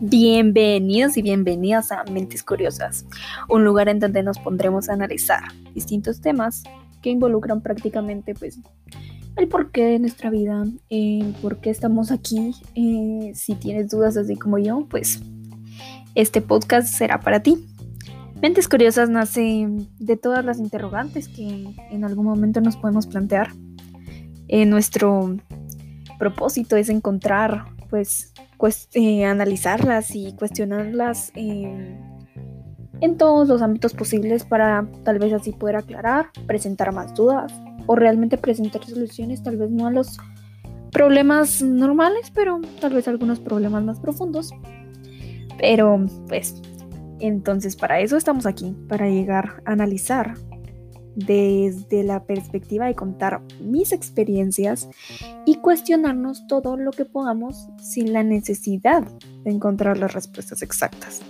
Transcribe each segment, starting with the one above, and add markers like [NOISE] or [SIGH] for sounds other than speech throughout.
Bienvenidos y bienvenidas a Mentes Curiosas, un lugar en donde nos pondremos a analizar distintos temas que involucran prácticamente pues el porqué de nuestra vida, el por qué estamos aquí. Eh, si tienes dudas así como yo, pues este podcast será para ti. Mentes Curiosas nace de todas las interrogantes que en algún momento nos podemos plantear. Eh, nuestro propósito es encontrar pues eh, analizarlas y cuestionarlas en todos los ámbitos posibles para tal vez así poder aclarar, presentar más dudas o realmente presentar soluciones, tal vez no a los problemas normales, pero tal vez algunos problemas más profundos. Pero pues entonces para eso estamos aquí, para llegar a analizar desde la perspectiva de contar mis experiencias y cuestionarnos todo lo que podamos sin la necesidad de encontrar las respuestas exactas.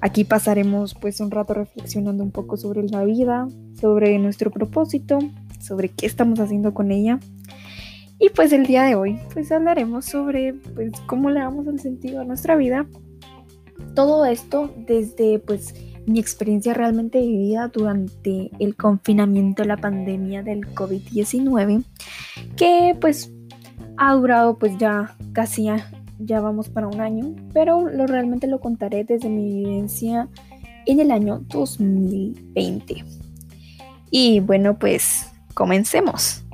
Aquí pasaremos pues un rato reflexionando un poco sobre la vida, sobre nuestro propósito, sobre qué estamos haciendo con ella. Y pues el día de hoy pues hablaremos sobre pues cómo le damos el sentido a nuestra vida. Todo esto desde pues mi experiencia realmente vivida durante el confinamiento la pandemia del COVID-19, que pues ha durado pues ya casi ya vamos para un año, pero lo realmente lo contaré desde mi vivencia en el año 2020. Y bueno, pues comencemos.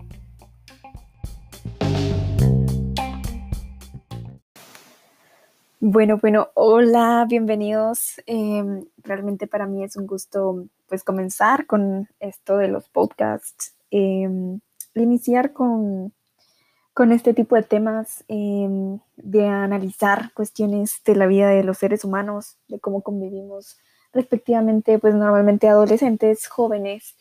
Bueno, bueno, hola, bienvenidos. Em, realmente para mí es un gusto pues comenzar con esto de los podcasts, em, iniciar con, con, este tipo de temas, em, de analizar cuestiones de la vida de los seres humanos, de cómo convivimos respectivamente, pues normalmente adolescentes, jóvenes.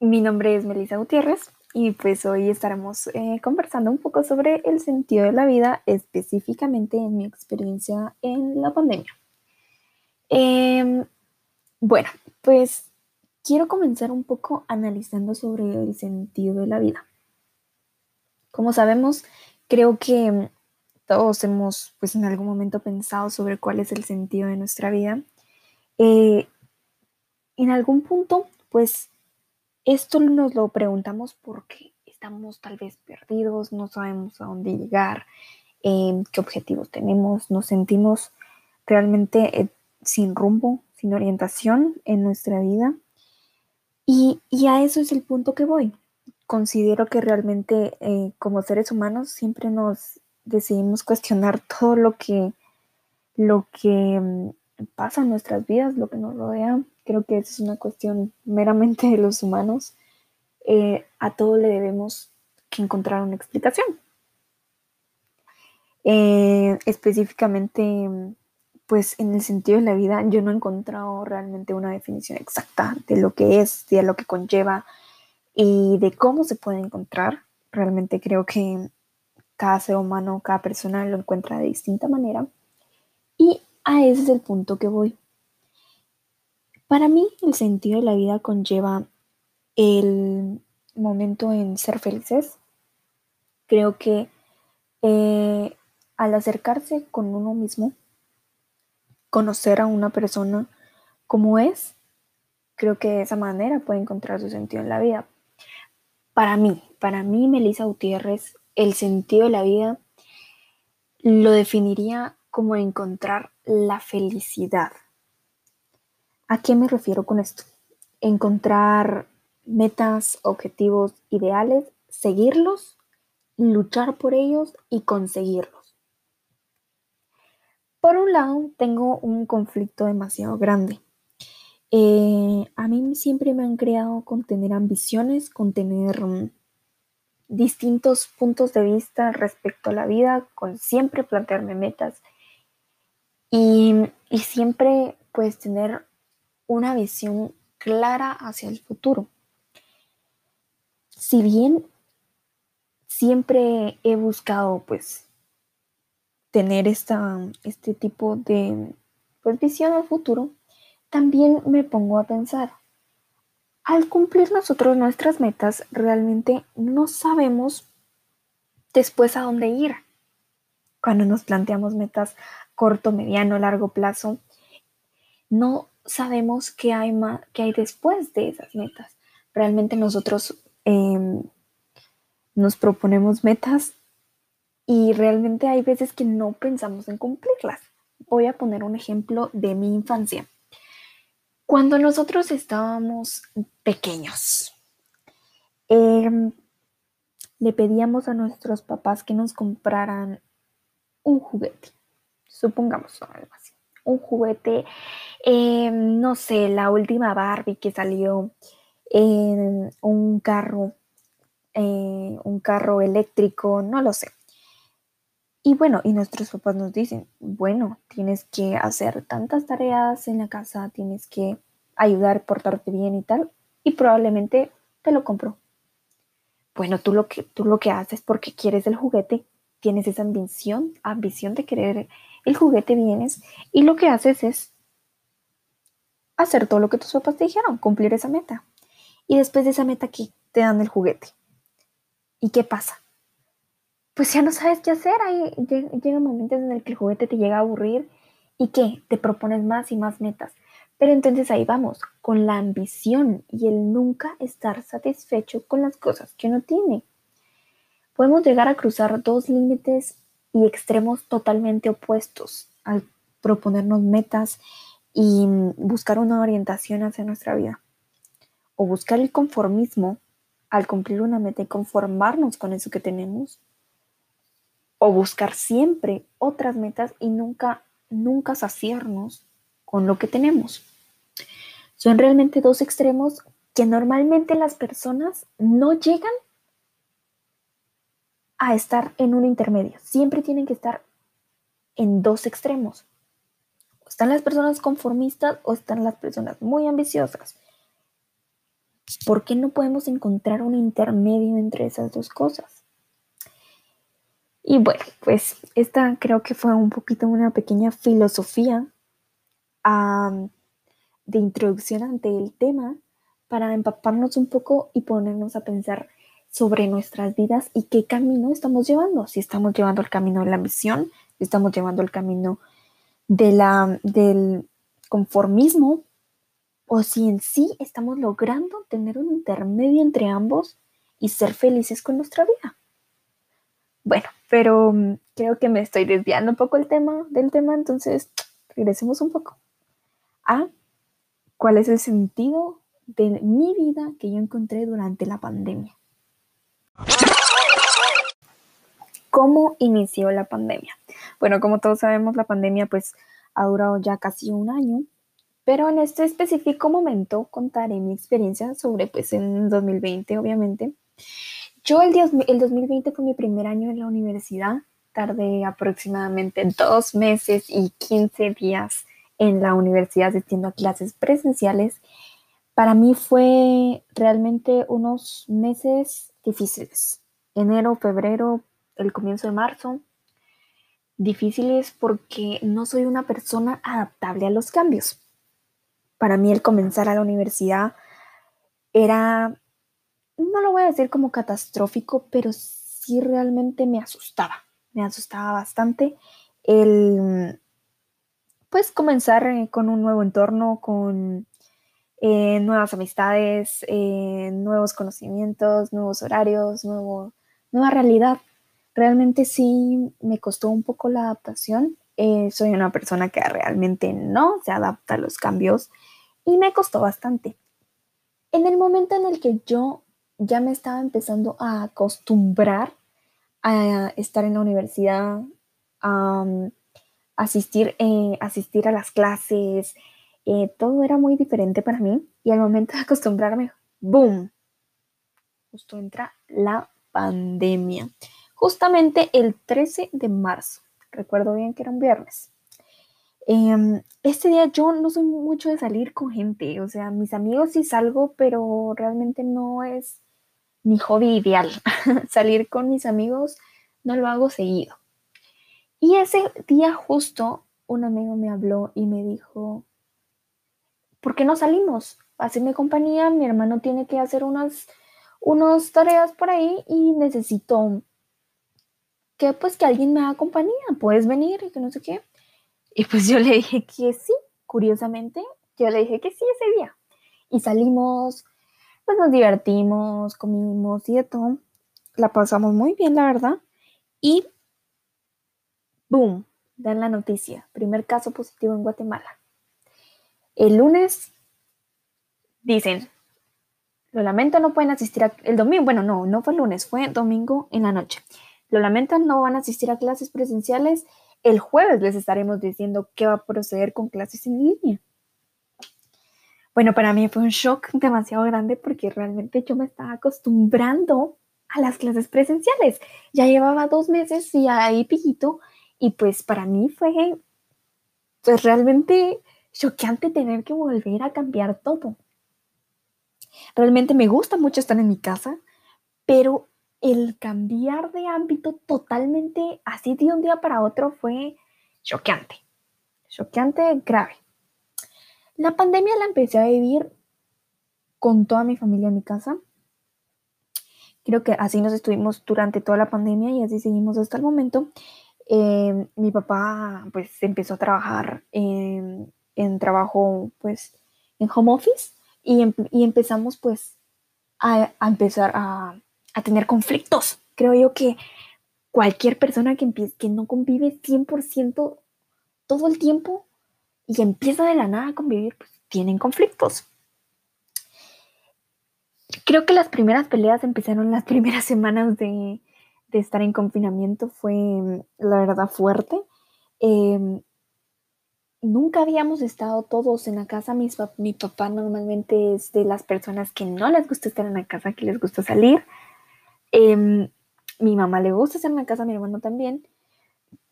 mi nombre es Melissa Gutiérrez y pues hoy estaremos eh, conversando un poco sobre el sentido de la vida, específicamente en mi experiencia en la pandemia. Em, bueno, pues quiero comenzar un poco analizando sobre el sentido de la vida. Como sabemos, creo que todos hemos pues en algún momento pensado sobre cuál es el sentido de nuestra vida. Eh, en algún punto, pues esto nos lo preguntamos porque estamos tal vez perdidos, no sabemos a dónde llegar, em, qué objetivos tenemos, nos sentimos realmente eh, sin rumbo, sin orientación en nuestra vida. Y, a eso es el punto que voy. Considero que realmente eh, como seres humanos siempre nos decidimos cuestionar [LAUGHS] todo lo que, mm, pasa en nuestras vidas, lo que nos rodea, Creo que es una cuestión meramente de los humanos. Eh, a todo le debemos que encontrar una explicación. Eh, específicamente, pues en el sentido de la vida, yo no he encontrado realmente una definición exacta de lo que es, de lo que conlleva y de cómo se puede encontrar. Realmente creo que cada ser humano, cada persona lo encuentra de distinta manera. Y a ese es el punto que voy. Para mí el sentido de la vida conlleva el momento en ser felices. Creo que eh, al acercarse con uno mismo, conocer a una persona como es, creo que de esa manera puede encontrar su sentido en la vida. Para mí, para mí, Melissa Gutiérrez, el sentido de la vida lo definiría como encontrar la felicidad. ¿A qué me refiero con esto? Encontrar metas, objetivos, ideales, seguirlos, luchar por ellos y conseguirlos. Por un lado, tengo un conflicto demasiado grande. Eh, a mí siempre me han creado con tener ambiciones, con tener mm, distintos puntos de vista respecto a la vida, con siempre plantearme metas y, y siempre pues tener una visión clara hacia el futuro. Si bien siempre he buscado pues tener esta, este tipo de pues, visión al futuro, también me pongo a pensar, al cumplir nosotros nuestras metas, realmente no sabemos después a dónde ir. Cuando nos planteamos metas corto, mediano, largo plazo, no sabemos qué hay, qué hay después de esas metas. Realmente nosotros em, nos proponemos metas y realmente hay veces que no pensamos en cumplirlas. Voy a poner un ejemplo de mi infancia. Cuando nosotros estábamos pequeños, em, le pedíamos a nuestros papás que nos compraran un juguete, supongamos algo un juguete, em, no sé, la última Barbie que salió, en un carro, eh, un carro eléctrico, no lo sé. Y bueno, y nuestros papás nos dicen, bueno, tienes que hacer tantas tareas en la casa, tienes que ayudar, portarte bien y tal, y probablemente te lo compro. Bueno, tú lo que, tú lo que haces porque quieres el juguete, tienes esa ambición, ambición de querer el juguete, vienes, y lo que haces es hacer todo lo que tus papás te dijeron, cumplir esa meta. Y después de esa meta, aquí te dan el juguete. ¿Y qué pasa? pues ya no sabes qué hacer. Ahí llega momentos en el que el juguete te llega a aburrir y que te propones más y más metas. Pero entonces ahí vamos, con la ambición y el nunca estar satisfecho con las cosas que uno tiene. Podemos llegar a cruzar dos límites y extremos totalmente opuestos al proponernos metas y buscar una orientación hacia nuestra vida. O buscar el conformismo al cumplir una meta y conformarnos con eso que tenemos o buscar siempre otras metas y nunca, nunca saciarnos con lo que tenemos. Son realmente dos extremos que normalmente las personas no llegan a estar en un intermedio. Siempre tienen que estar en dos extremos. Están las personas conformistas o están las personas muy ambiciosas. ¿Por qué no podemos encontrar un intermedio entre esas dos cosas? Y bueno, pues esta creo que fue un poquito una pequeña filosofía de introducción ante el tema para empaparnos un poco y ponernos a pensar sobre nuestras vidas y qué camino estamos llevando. Si estamos llevando el camino de la ambición, si estamos llevando el camino de la, del conformismo o si en sí estamos logrando tener un intermedio entre ambos y ser felices con nuestra vida. Bueno, pero mm, creo que me estoy desviando un poco el tema, del tema, entonces regresemos un poco a cuál es el sentido de mi vida que yo encontré durante la pandemia. ¿Cómo inició la pandemia? Bueno, como todos sabemos, la pandemia pues ha durado ya casi un año, pero en este específico momento contaré mi experiencia sobre pues en 2020, obviamente, yo el, el 2020 fue mi primer año en la universidad. Tardé aproximadamente dos meses y 15 días en la universidad asistiendo a clases presenciales. Para mí fue realmente unos meses difíciles. Enero, febrero, el comienzo de marzo. Difíciles porque no soy una persona adaptable a los cambios. Para mí el comenzar a la universidad era no lo voy a decir como catastrófico, pero sí realmente me asustaba. Me asustaba bastante el, pues, comenzar eh, con un nuevo entorno, con eh, nuevas amistades, eh, nuevos conocimientos, nuevos horarios, nuevo, nueva realidad. Realmente sí me costó un poco la adaptación. soy una persona que realmente no se adapta a los cambios y me costó bastante. En el momento en el que yo ya me estaba empezando a acostumbrar a estar en la universidad, a asistir, eh, asistir a las clases, eh, todo era muy diferente para mí y al momento de acostumbrarme, ¡boom! Justo entra la pandemia. Justamente el 13 de marzo, recuerdo bien que era un viernes. Em, este día yo no soy mucho de salir con gente, o sea, mis amigos sí salgo, pero realmente no es mi hobby ideal. [LAUGHS] Salir con mis amigos no lo hago seguido. Y ese día justo un amigo me habló y me dijo, ¿por qué no salimos? hacerme compañía, mi hermano tiene que hacer unas, unas tareas por ahí y necesito que pues que alguien me haga compañía, puedes venir y que no sé qué. Y pues yo le dije que sí, curiosamente, yo le dije que sí ese día. Y salimos, pues nos divertimos, comimos y de todo. La pasamos muy bien, la verdad. Y, boom, dan la noticia. Primer caso positivo en Guatemala. El lunes dicen, lo lamento, no pueden asistir a, el domingo, bueno, no, no fue el lunes, fue domingo en la noche. Lo lamento, no van a asistir a clases presenciales. El jueves les estaremos diciendo qué va a proceder con clases en línea. Bueno, para mí fue un shock [LAUGHS] demasiado grande porque realmente yo me estaba acostumbrando a las clases presenciales. Ya llevaba dos meses y ahí pijito y pues para mí fue pues realmente choqueante tener que volver a cambiar todo. Realmente me gusta mucho estar en mi casa, pero el cambiar de ámbito totalmente así de un día para otro fue choqueante, choqueante, grave. La pandemia la empecé a vivir con toda mi familia en mi casa. Creo que así nos estuvimos durante toda la pandemia y así seguimos hasta el momento. Eh, mi papá pues empezó a trabajar en, trabajo pues en home office y, em, empezamos pues a empezar a a tener conflictos. Creo yo que cualquier persona que, que no convive 100% todo el tiempo y empieza de la nada a convivir, pues tienen conflictos. Creo que las primeras peleas empezaron las [LAUGHS] primeras semanas de, estar en confinamiento. Fue, la verdad, fuerte. Em, nunca habíamos estado todos en la casa. mi papá normalmente es de las personas que no les gusta estar en la casa, que les gusta salir. Em, mi mamá le gusta estar en la casa, mi hermano también.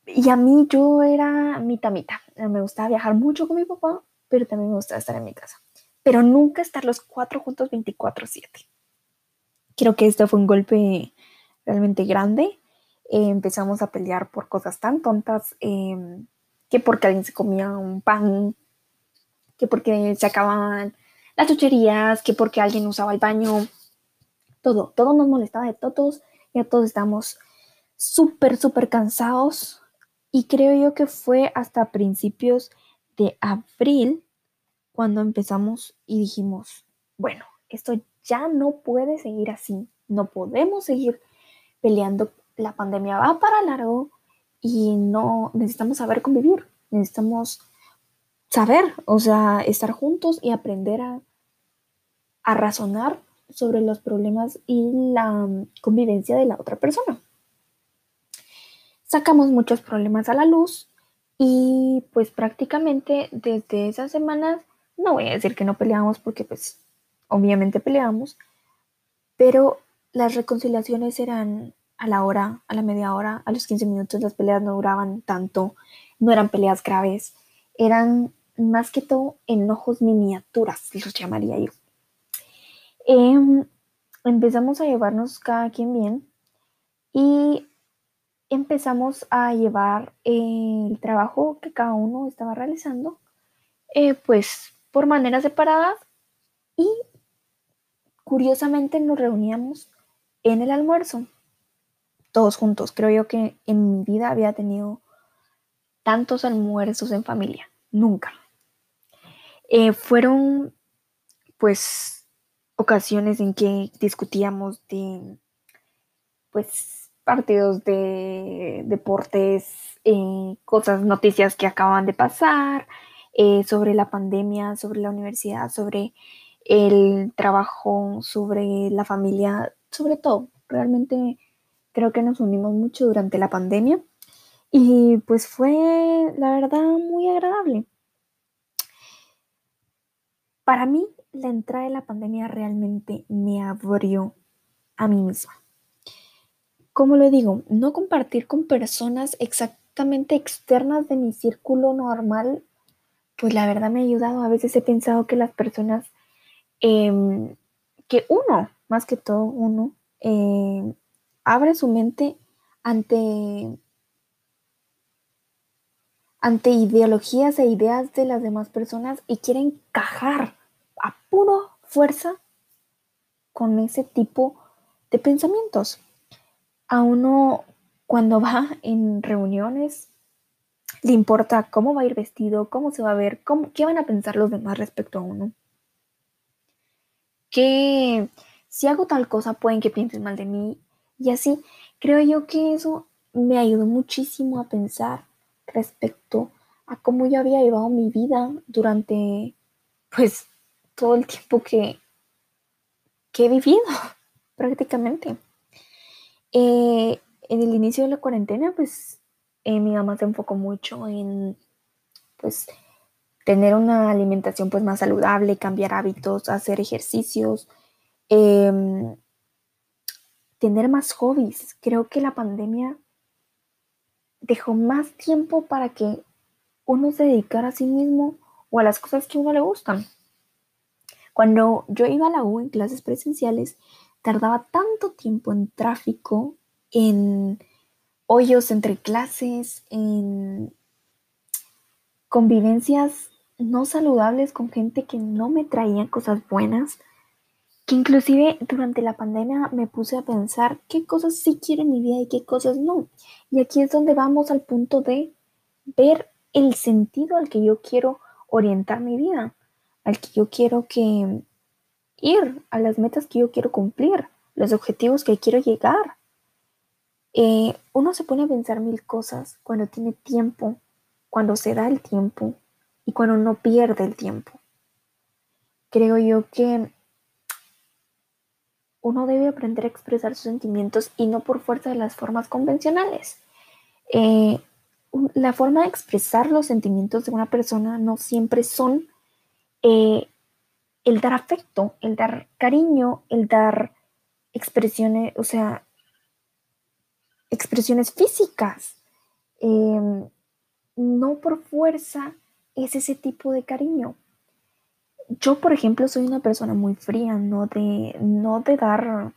Y a mí yo era mitad mitad. Me gustaba viajar mucho con mi papá, pero también me gustaba estar en mi casa. Pero nunca estar los cuatro juntos 24/7. Creo que esto fue un golpe realmente grande. Empezamos a pelear por cosas tan tontas, em, que porque alguien se comía un pan, que porque se acababan las chucherías, que porque alguien usaba el baño. Todo, todo nos molestaba de todos, ya todos estamos súper, súper cansados. Y creo yo que fue hasta principios de abril cuando empezamos y dijimos, bueno, esto ya no puede seguir así, no podemos seguir peleando, la pandemia va para largo y no necesitamos saber convivir, necesitamos saber, o sea, estar juntos y aprender a, razonar sobre los problemas y la convivencia de la otra persona. Sacamos muchos problemas a la luz y pues prácticamente desde esas semanas, no voy a decir que no peleamos porque pues obviamente peleamos, pero las reconciliaciones eran a la hora, a la media hora, a los 15 minutos, las peleas no duraban tanto, no eran peleas graves, eran más que todo enojos miniaturas, los llamaría yo. Em, empezamos a llevarnos cada quien bien y empezamos a llevar el trabajo que cada uno estaba realizando, eh, pues por maneras separadas y curiosamente nos reuníamos en el almuerzo, todos juntos. Creo yo que en mi vida había tenido tantos almuerzos en familia, nunca. Eh, fueron pues ocasiones en que discutíamos de pues partidos de deportes, eh, cosas, noticias que acaban de pasar, eh, sobre la pandemia, sobre la universidad, sobre el trabajo, sobre la familia, sobre todo. Realmente creo que nos unimos mucho durante la pandemia y pues fue la verdad muy agradable. Para mí la entrada de la pandemia realmente me abrió a mí misma. Como lo digo, no compartir con personas exactamente externas de mi círculo normal, pues la verdad me ha ayudado. A veces he pensado que las personas, em, que uno, más que todo uno, em, abre su mente ante ante ideologías e ideas de las demás personas y quiere encajar a puro fuerza con ese tipo de pensamientos. A uno cuando va en reuniones le importa cómo va a ir vestido, cómo se va a ver, cómo, qué van a pensar los demás respecto a uno. Que si hago tal cosa pueden que piensen mal de mí y así. Creo yo que eso me ayudó muchísimo a pensar respecto a cómo yo había llevado mi vida durante pues todo el tiempo que, que he vivido [LAUGHS] prácticamente. Eh, en el inicio de la cuarentena, pues eh, mi mamá se enfocó mucho en, pues, tener una alimentación pues más saludable, cambiar hábitos, hacer ejercicios, em, tener más hobbies. Creo que la pandemia dejó más tiempo para que uno se dedicara a sí mismo o a las cosas que a uno le gustan. Cuando yo iba a la U en clases presenciales, tardaba tanto tiempo en tráfico, en hoyos entre clases, en convivencias no saludables con gente que no me traía cosas buenas, que inclusive durante la pandemia me puse a pensar qué cosas sí quiero en mi vida y qué cosas no. Y aquí es donde vamos al punto de ver el sentido al que yo quiero orientar mi vida, al que yo quiero que ir, a las metas que yo quiero cumplir, los objetivos que quiero llegar. Eh, uno se pone a pensar mil cosas cuando tiene tiempo, cuando se da el tiempo y cuando no pierde el tiempo. Creo yo que uno debe aprender a expresar sus sentimientos y no por fuerza de las formas convencionales. Eh, la forma de expresar los sentimientos de una persona no siempre son eh, el dar afecto, el dar cariño, el dar expresiones, o sea, expresiones físicas. Em, no por fuerza es ese tipo de cariño. Yo, por ejemplo, soy una persona muy fría, no de, no de dar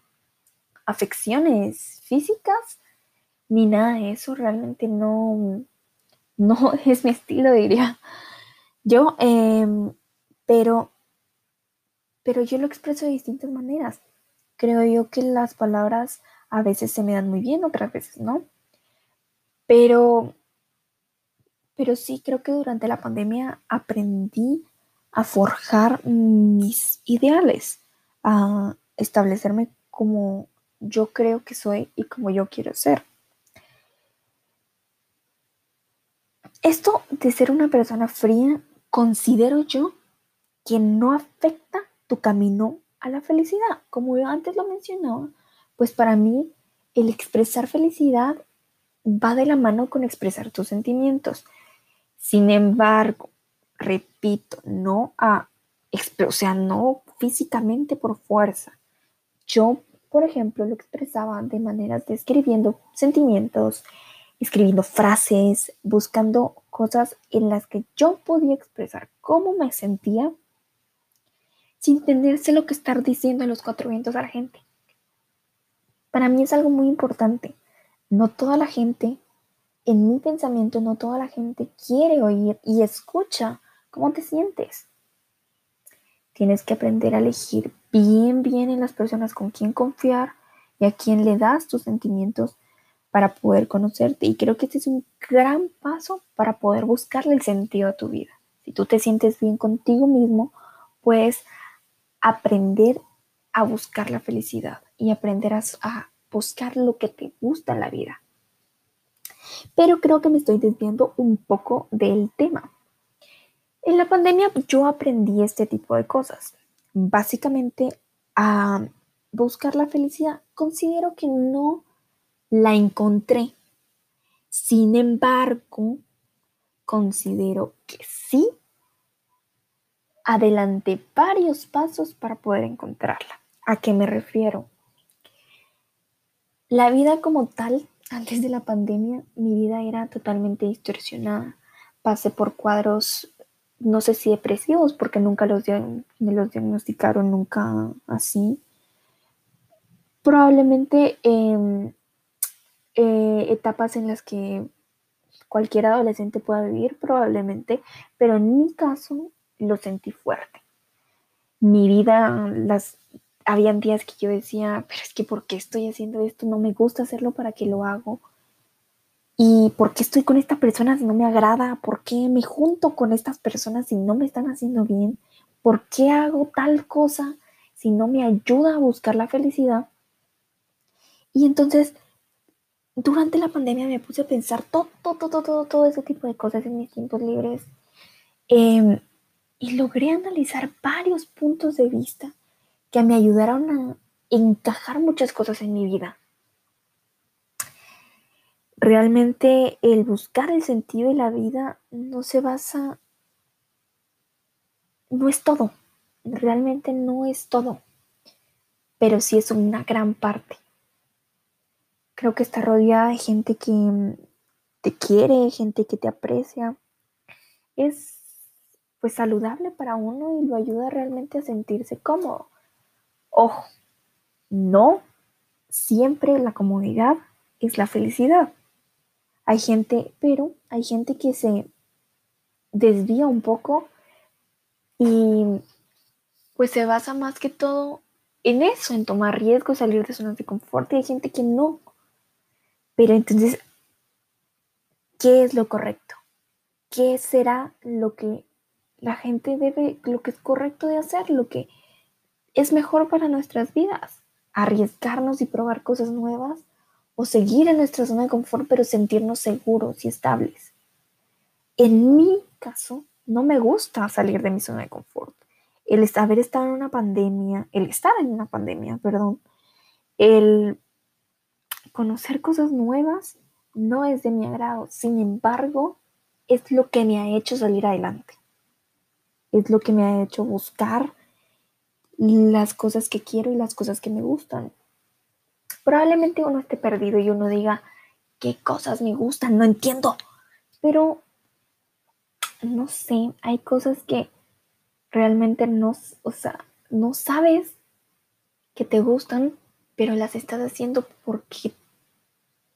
afecciones físicas ni nada de eso. Realmente no, no [LAUGHS] es mi estilo, diría yo. Em, pero, pero yo lo expreso de distintas maneras. Creo yo que las palabras a veces se me dan muy bien, otras veces no. Pero, pero sí creo que durante la pandemia aprendí a forjar mis ideales, a establecerme como yo creo que soy y como yo quiero ser. Esto de ser una persona fría, considero yo que no afecta tu camino a la felicidad. Como yo antes lo mencionaba, pues para mí el expresar felicidad va de la mano con expresar tus sentimientos. Sin embargo, repito, no a, o sea, no físicamente por fuerza. Yo, por ejemplo, lo expresaba de maneras de escribiendo sentimientos, escribiendo frases, buscando cosas en las que yo podía expresar cómo me sentía sin tenerse lo que estar diciendo en los cuatro vientos a la gente. Para mí es algo muy importante. No toda la gente, en mi pensamiento, no toda la gente quiere oír y escucha cómo te sientes. Tienes que aprender a elegir bien, bien en las personas con quien confiar y a quien le das tus sentimientos para poder conocerte. Y creo que este es un gran paso para poder buscarle el sentido a tu vida. Si tú te sientes bien contigo mismo, puedes aprender a buscar la felicidad y aprender a, buscar lo que te gusta en la vida. Pero creo que me estoy desviando un poco del tema. En la pandemia yo aprendí este tipo de cosas. Básicamente a buscar la felicidad. Considero que no la encontré. Sin embargo, considero que sí adelanté varios pasos para poder encontrarla. ¿A qué me refiero? La vida como tal, antes de la pandemia, mi vida era totalmente distorsionada. Pasé por cuadros, no sé si depresivos, porque nunca los me los diagnosticaron, nunca así. Probablemente em, eh, etapas en las que cualquier adolescente pueda vivir, probablemente, pero en mi caso lo sentí fuerte. mi vida, las, habían días que yo decía, pero es que ¿por qué estoy haciendo esto? No me gusta hacerlo, ¿para qué lo hago? ¿Y por qué estoy con esta persona si no me agrada? ¿Por qué me junto con estas personas si no me están haciendo bien? ¿Por qué hago tal cosa si no me ayuda a buscar la felicidad? Y entonces, durante la pandemia me puse a pensar todo, todo, todo, todo, todo ese tipo de cosas en mis tiempos libres. Em, y logré analizar varios puntos de vista que me ayudaron a encajar muchas cosas en mi vida realmente el buscar el sentido de la vida no se basa, no es todo, realmente no es todo, pero sí es una gran parte. Creo que está rodeada de gente que mm, te quiere, gente que te aprecia. Es pues saludable para uno y lo ayuda realmente a sentirse cómodo. Ojo, no siempre la comodidad es la felicidad. Hay gente, pero hay gente que se desvía un poco y pues se basa más que todo en eso, en tomar riesgos, salir de zonas de confort y hay gente que no. Pero entonces, ¿qué es lo correcto? ¿Qué será lo que la gente debe, lo que es correcto de hacer, lo que es mejor para nuestras vidas? Arriesgarnos y probar cosas nuevas o seguir en nuestra zona de confort, pero sentirnos seguros y estables. En mi caso, no me gusta salir de mi zona de confort. El haber estado en una pandemia, el estar en una pandemia, perdón, el conocer cosas nuevas no es de mi agrado. Sin embargo, es lo que me ha hecho salir adelante. Es lo que me ha hecho buscar las cosas que quiero y las cosas que me gustan. Probablemente uno esté perdido y uno diga, ¿qué cosas me gustan? No entiendo. Pero, no sé, hay cosas que realmente no, o sea, no sabes que te gustan, pero las estás haciendo porque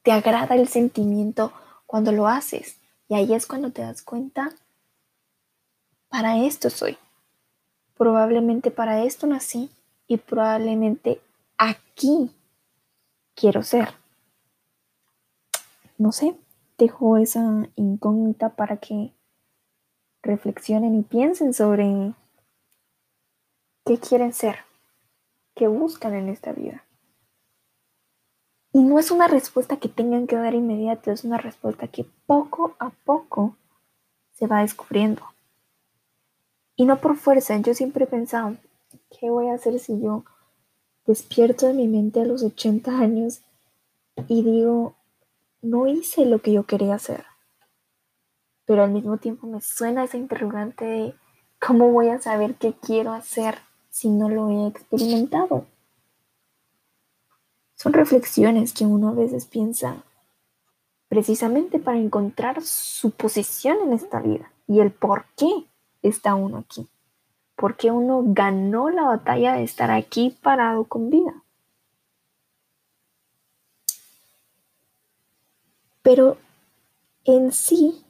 te agrada el sentimiento cuando lo haces. Y ahí es cuando te das cuenta, para esto soy. Probablemente para esto nací y probablemente aquí quiero ser. No sé, dejo esa incógnita para que reflexionen y piensen sobre qué quieren ser, qué buscan en esta vida. Y no es una respuesta que tengan que dar inmediato, es una respuesta que poco a poco se va descubriendo. Y no por fuerza, yo siempre he pensado, ¿qué voy a hacer si yo despierto de mi mente a los 80 años y digo, no hice lo que yo quería hacer. Pero al mismo tiempo me suena esa interrogante de cómo voy a saber qué quiero hacer si no lo he experimentado. Son reflexiones que uno a veces piensa precisamente para encontrar su posición en esta vida y el por qué está uno aquí porque uno ganó la batalla de estar aquí parado con vida. Pero en sí,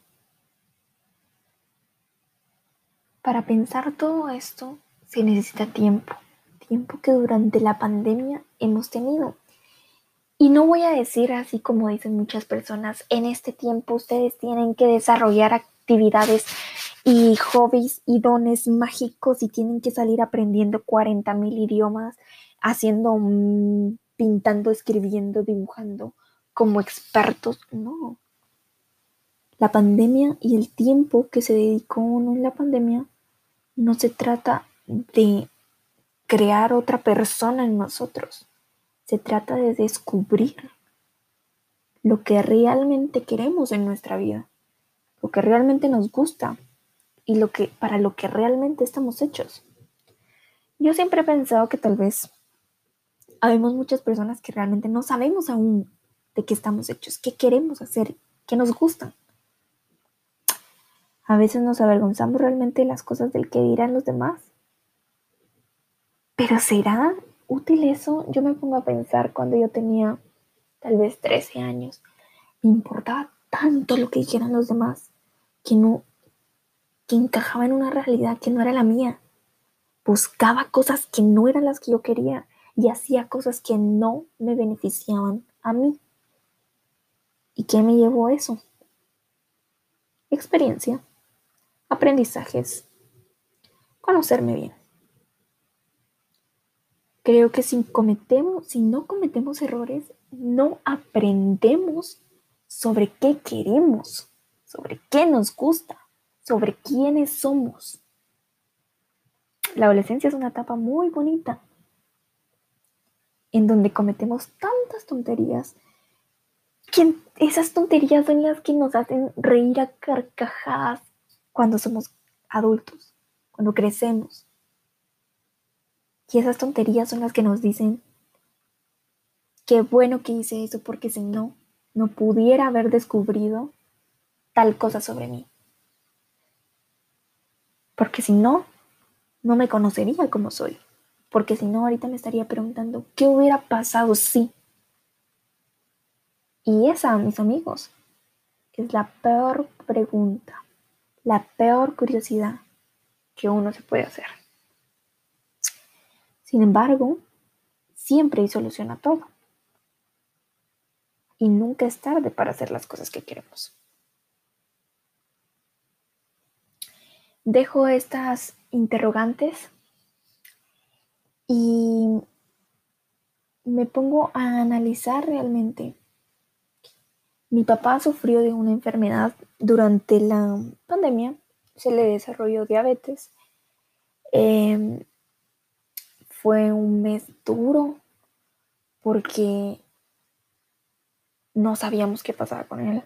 para pensar todo esto se necesita tiempo, tiempo que durante la pandemia hemos tenido. Y no voy a decir así como dicen muchas personas, en este tiempo ustedes tienen que desarrollar actividades y hobbies y dones mágicos y tienen que salir aprendiendo 40 mil idiomas, haciendo, pintando, escribiendo, dibujando como expertos. No. La pandemia y el tiempo que se dedicó uno en la pandemia no se trata de crear otra persona en nosotros. Se trata de descubrir lo que realmente queremos en nuestra vida, lo que realmente nos gusta, y lo que, para lo que realmente estamos hechos. Yo siempre he pensado que tal vez habemos muchas personas que realmente no sabemos aún de qué estamos hechos, qué queremos hacer, qué nos gustan. A veces nos avergonzamos realmente de las cosas del que dirán los demás. Pero ¿será útil eso? Yo me pongo a pensar cuando yo tenía tal vez 13 años. Me importaba tanto lo que dijeran los demás que no encajaba en una realidad que no era la mía. buscaba cosas que no eran las que yo quería y hacía cosas que no me beneficiaban a mí. ¿Y qué me llevó a eso? Experiencia, aprendizajes, conocerme bien. Creo que si cometemos, si no cometemos errores, no aprendemos sobre qué queremos, sobre qué nos gusta, sobre quiénes somos. La adolescencia es una etapa muy bonita en donde cometemos tantas tonterías esas tonterías son las que nos hacen reír a carcajadas cuando somos adultos, cuando crecemos. Y esas tonterías son las que nos dicen, qué bueno que hice eso porque si no, no pudiera haber descubrido tal cosa sobre mí. Porque si no, no me conocería como soy. Porque si no, ahorita me estaría preguntando, ¿qué hubiera pasado si? Y esa, mis amigos, es la peor pregunta, la peor curiosidad que uno se puede hacer. Sin embargo, siempre hay solución a todo. Y nunca es tarde para hacer las cosas que queremos. Dejo estas interrogantes y me pongo a analizar realmente. Mi papá sufrió de una enfermedad durante la pandemia, se le desarrolló diabetes. Em, fue un mes duro porque no sabíamos qué pasaba con él.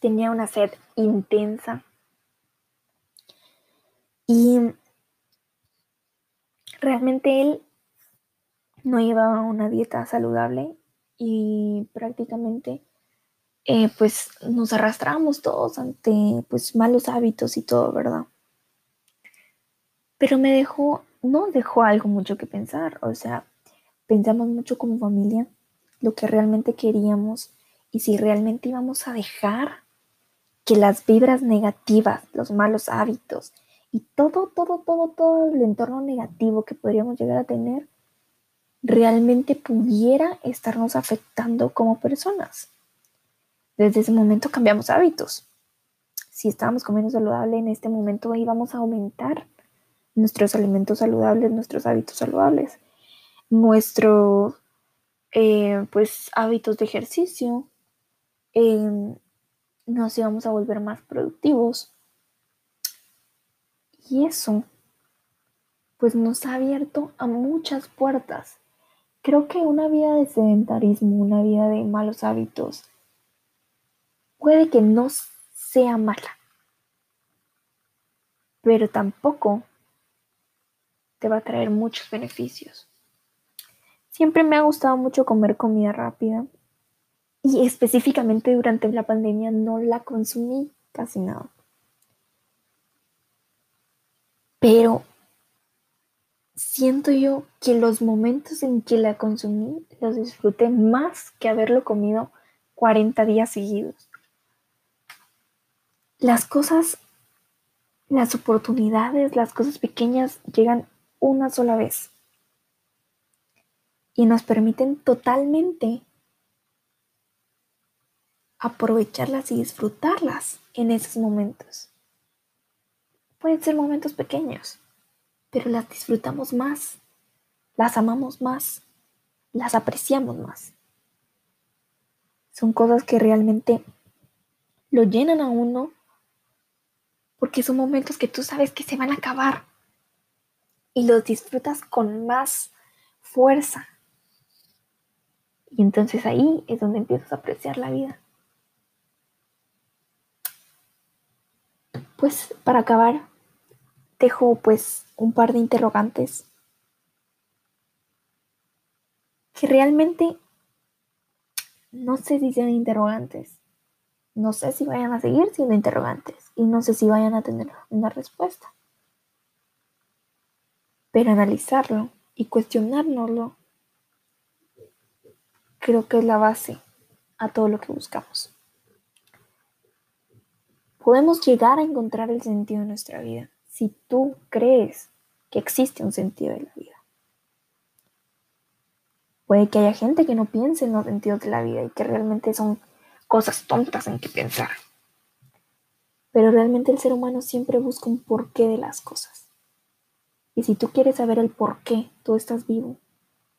Tenía una sed intensa. Y realmente él no llevaba una dieta saludable y prácticamente eh, pues nos arrastramos todos ante pues malos hábitos y todo, ¿verdad? Pero me dejó no dejó algo mucho que pensar, o sea, pensamos mucho como familia lo que realmente queríamos y si realmente íbamos a dejar que las vibras negativas, los malos hábitos y todo, todo, todo, todo el entorno negativo que podríamos llegar a tener realmente pudiera estarnos afectando como personas. Desde ese momento cambiamos hábitos. Si estábamos comiendo saludable, en este momento íbamos a aumentar nuestros alimentos saludables, nuestros hábitos saludables, nuestros eh, pues hábitos de ejercicio, em, nos íbamos a volver más productivos. Y eso pues nos ha abierto a muchas puertas. Creo que una vida de sedentarismo, una vida de malos hábitos, puede que no sea mala, pero tampoco te va a traer muchos beneficios. Siempre me ha gustado mucho comer comida rápida y específicamente durante la pandemia no la consumí casi nada. Pero siento yo que los momentos en que la consumí los disfruté más que haberlo comido 40 días seguidos. Las cosas, las oportunidades, las cosas pequeñas llegan una sola vez. Y nos permiten totalmente aprovecharlas y disfrutarlas en esos momentos. Pueden ser momentos pequeños, pero las disfrutamos más, las amamos más, las apreciamos más. Son cosas que realmente lo llenan a uno porque son momentos que tú sabes que se van a acabar y los disfrutas con más fuerza. Y entonces ahí es donde empiezas a apreciar la vida. Pues para acabar, dejo pues un par de interrogantes que realmente no sé si sean interrogantes, no sé si vayan a seguir siendo interrogantes y no sé si vayan a tener una respuesta. Pero analizarlo y cuestionárnoslo creo que es la base a todo lo que buscamos. Podemos llegar a encontrar el sentido de nuestra vida si tú crees que existe un sentido de la vida. Puede que haya gente que no piense en los sentidos de la vida y que realmente son cosas tontas en que pensar. Pero realmente el ser humano siempre busca un porqué de las cosas. Y si tú quieres saber el por qué tú estás vivo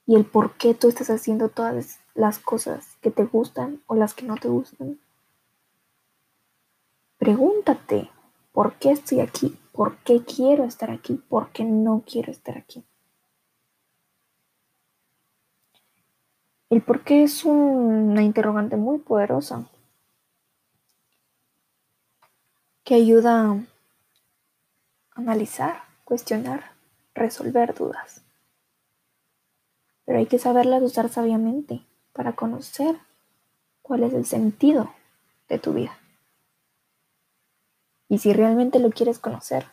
y el por qué tú estás haciendo todas las cosas que te gustan o las que no te gustan, pregúntate, ¿por qué estoy aquí? ¿Por qué quiero estar aquí? ¿Por qué no quiero estar aquí? El por qué es una interrogante muy poderosa que ayuda a analizar, cuestionar, resolver dudas. Pero hay que saberlas usar sabiamente para conocer cuál es el sentido de tu vida. Y si realmente lo quieres conocer,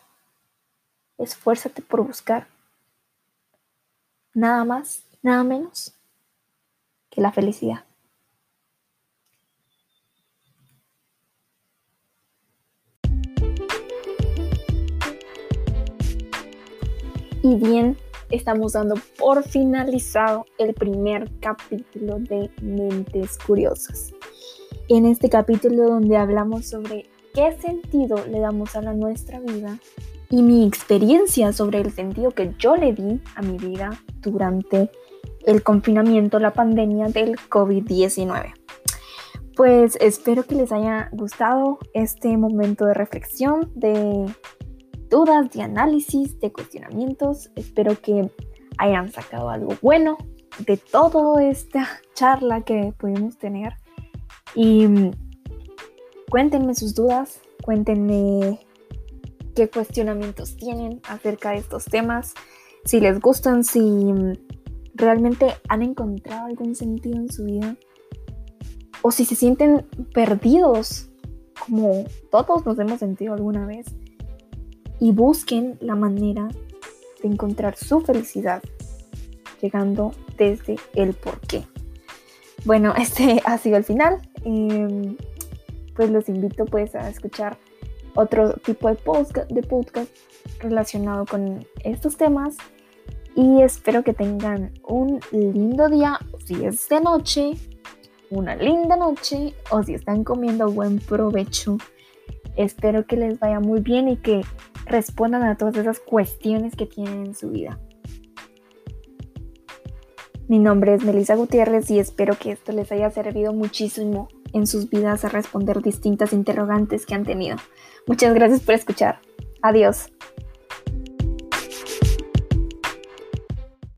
esfuérzate por buscar nada más, nada menos que la felicidad. Y bien, estamos dando por finalizado el primer capítulo de Mentes Curiosas. En este capítulo donde hablamos sobre qué sentido le damos a la nuestra vida y mi experiencia sobre el sentido que yo le di a mi vida durante el confinamiento, la pandemia del COVID-19. Pues espero que les haya gustado este momento de reflexión, de dudas, de análisis, de cuestionamientos. Espero que hayan sacado algo bueno de toda esta charla que pudimos tener. Y cuéntenme sus dudas, cuéntenme qué cuestionamientos tienen acerca de estos temas, si les gustan, si realmente han encontrado algún sentido en su vida o si se sienten perdidos como todos nos hemos sentido alguna vez y busquen la manera de encontrar su felicidad llegando desde el porqué. Bueno, [LAUGHS] este ha sido el final. Em, pues los invito pues a escuchar otro tipo de podcast, de podcast relacionado con estos temas y espero que tengan un lindo día, si es de noche, una linda noche o si están comiendo buen provecho. Espero que les vaya muy bien y que respondan a todas esas cuestiones que tienen en su vida. Mi nombre es Melissa Gutiérrez y espero que esto les haya servido muchísimo en sus vidas a responder distintas interrogantes que han tenido. Muchas gracias por escuchar. Adiós.